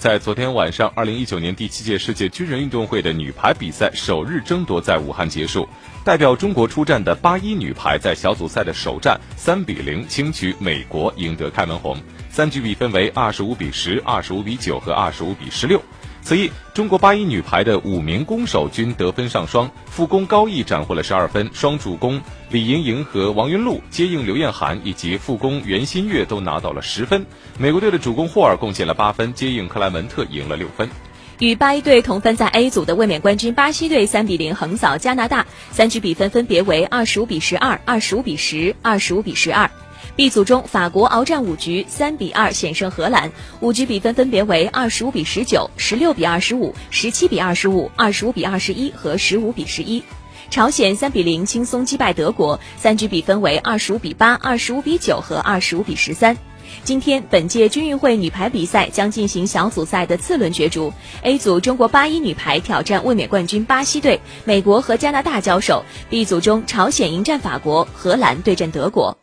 在昨天晚上，二零一九年第七届世界军人运动会的女排比赛首日争夺在武汉结束。代表中国出战的八一女排在小组赛的首战三比零轻取美国，赢得开门红。三局比分为二十五比十、二十五比九和二十五比十六。此役，中国八一女排的五名攻手均得分上双，副攻高毅斩获了十二分，双主攻李盈莹和王云璐、接应刘艳涵以及副攻袁心玥都拿到了十分。美国队的主攻霍尔贡献了八分，接应克莱门特赢了六分。与八一队同分在 A 组的卫冕冠军巴西队三比零横扫加拿大，三局比分分别为二十五比十二、二十五比十、二十五比十二。B 组中，法国鏖战五局，三比二险胜荷兰，五局比分分别为二十五比十九、十六比二十五、十七比二十五、二十五比二十一和十五比十一。朝鲜三比零轻松击败德国，三局比分为二十五比八、二十五比九和二十五比十三。今天，本届军运会女排比赛将进行小组赛的次轮角逐。A 组，中国八一女排挑战卫冕冠军巴西队，美国和加拿大交手；B 组中，朝鲜迎战法国，荷兰对阵德国。